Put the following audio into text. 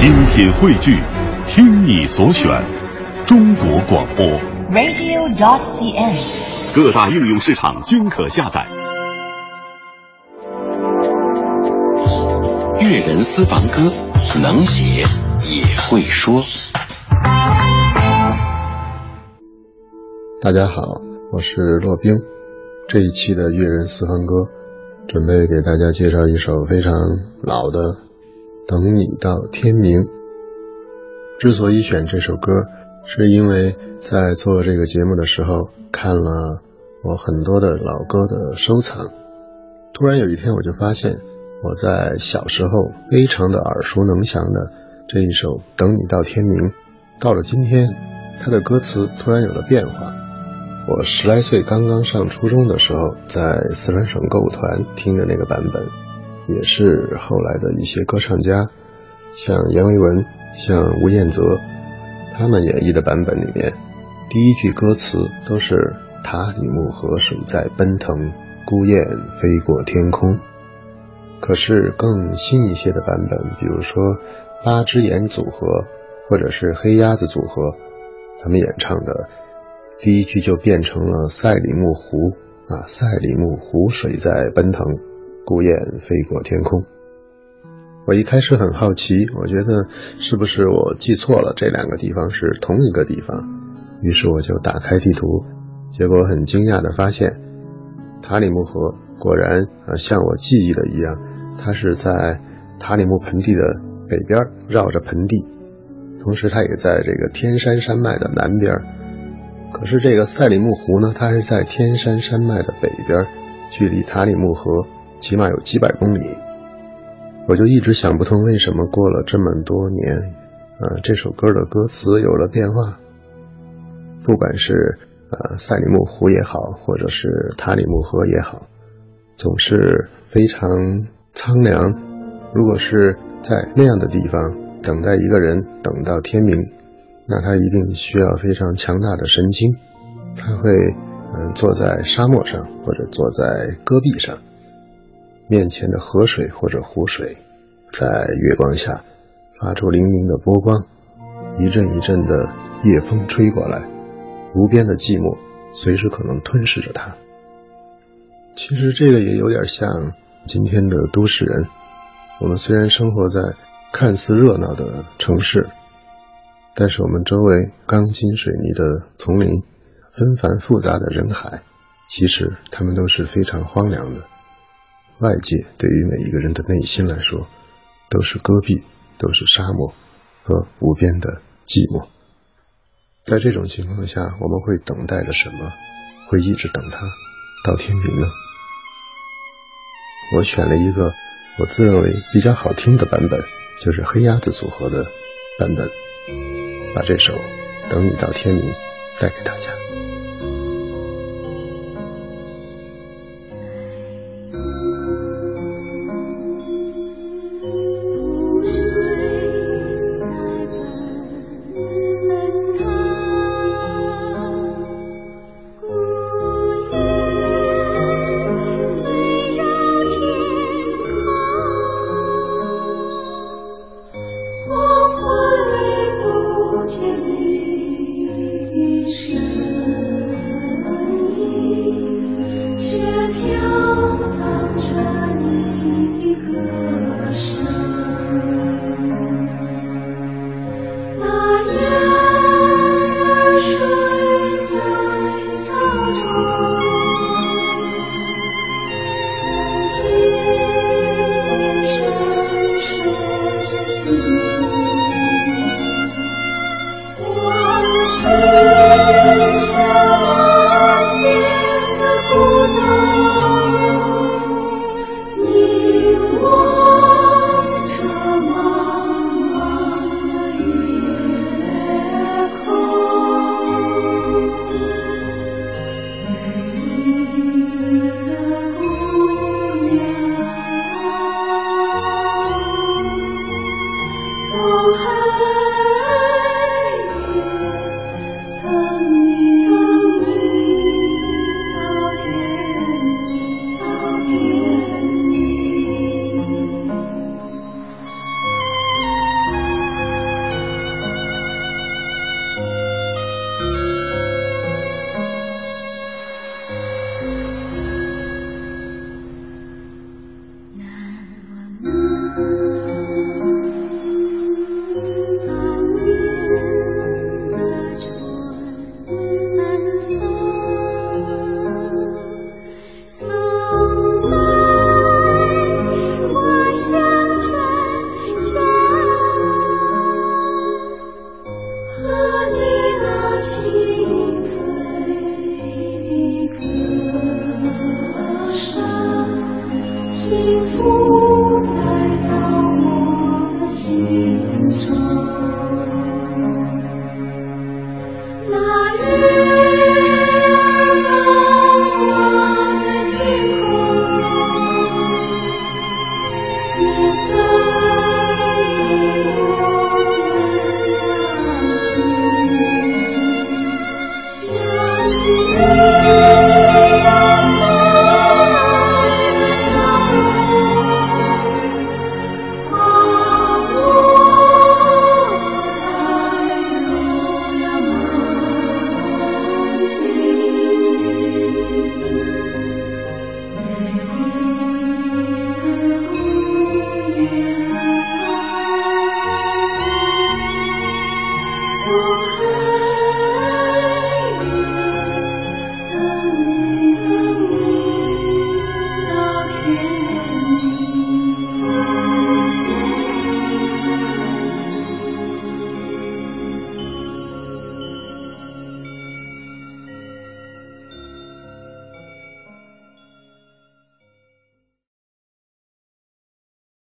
精品汇聚，听你所选，中国广播。radio.cn。各大应用市场均可下载。粤人私房歌，能写也会说。大家好，我是骆冰。这一期的粤人私房歌，准备给大家介绍一首非常老的《等你到天明》。之所以选这首歌，是因为在做这个节目的时候看了我很多的老歌的收藏。突然有一天，我就发现我在小时候非常的耳熟能详的这一首《等你到天明》，到了今天，它的歌词突然有了变化。我十来岁刚刚上初中的时候，在四川省歌舞团听的那个版本，也是后来的一些歌唱家，像阎维文、像吴彦泽，他们演绎的版本里面，第一句歌词都是“塔里木河水在奔腾，孤雁飞过天空”。可是更新一些的版本，比如说八只眼组合或者是黑鸭子组合，他们演唱的。第一句就变成了赛里木湖啊，赛里木湖水在奔腾，孤雁飞过天空。我一开始很好奇，我觉得是不是我记错了，这两个地方是同一个地方。于是我就打开地图，结果很惊讶的发现，塔里木河果然啊像我记忆的一样，它是在塔里木盆地的北边，绕着盆地，同时它也在这个天山山脉的南边。可是这个赛里木湖呢，它是在天山山脉的北边，距离塔里木河起码有几百公里。我就一直想不通，为什么过了这么多年，呃，这首歌的歌词有了变化。不管是呃赛里木湖也好，或者是塔里木河也好，总是非常苍凉。如果是在那样的地方等待一个人，等到天明。那他一定需要非常强大的神经，他会嗯坐在沙漠上或者坐在戈壁上，面前的河水或者湖水在月光下发出粼粼的波光，一阵一阵的夜风吹过来，无边的寂寞随时可能吞噬着他。其实这个也有点像今天的都市人，我们虽然生活在看似热闹的城市。但是我们周围钢筋水泥的丛林，纷繁复杂的人海，其实他们都是非常荒凉的。外界对于每一个人的内心来说，都是戈壁，都是沙漠和无边的寂寞。在这种情况下，我们会等待着什么？会一直等它到天明呢？我选了一个我自认为比较好听的版本，就是黑鸭子组合的版本。把这首《等你到天明》带给大家。fool. you.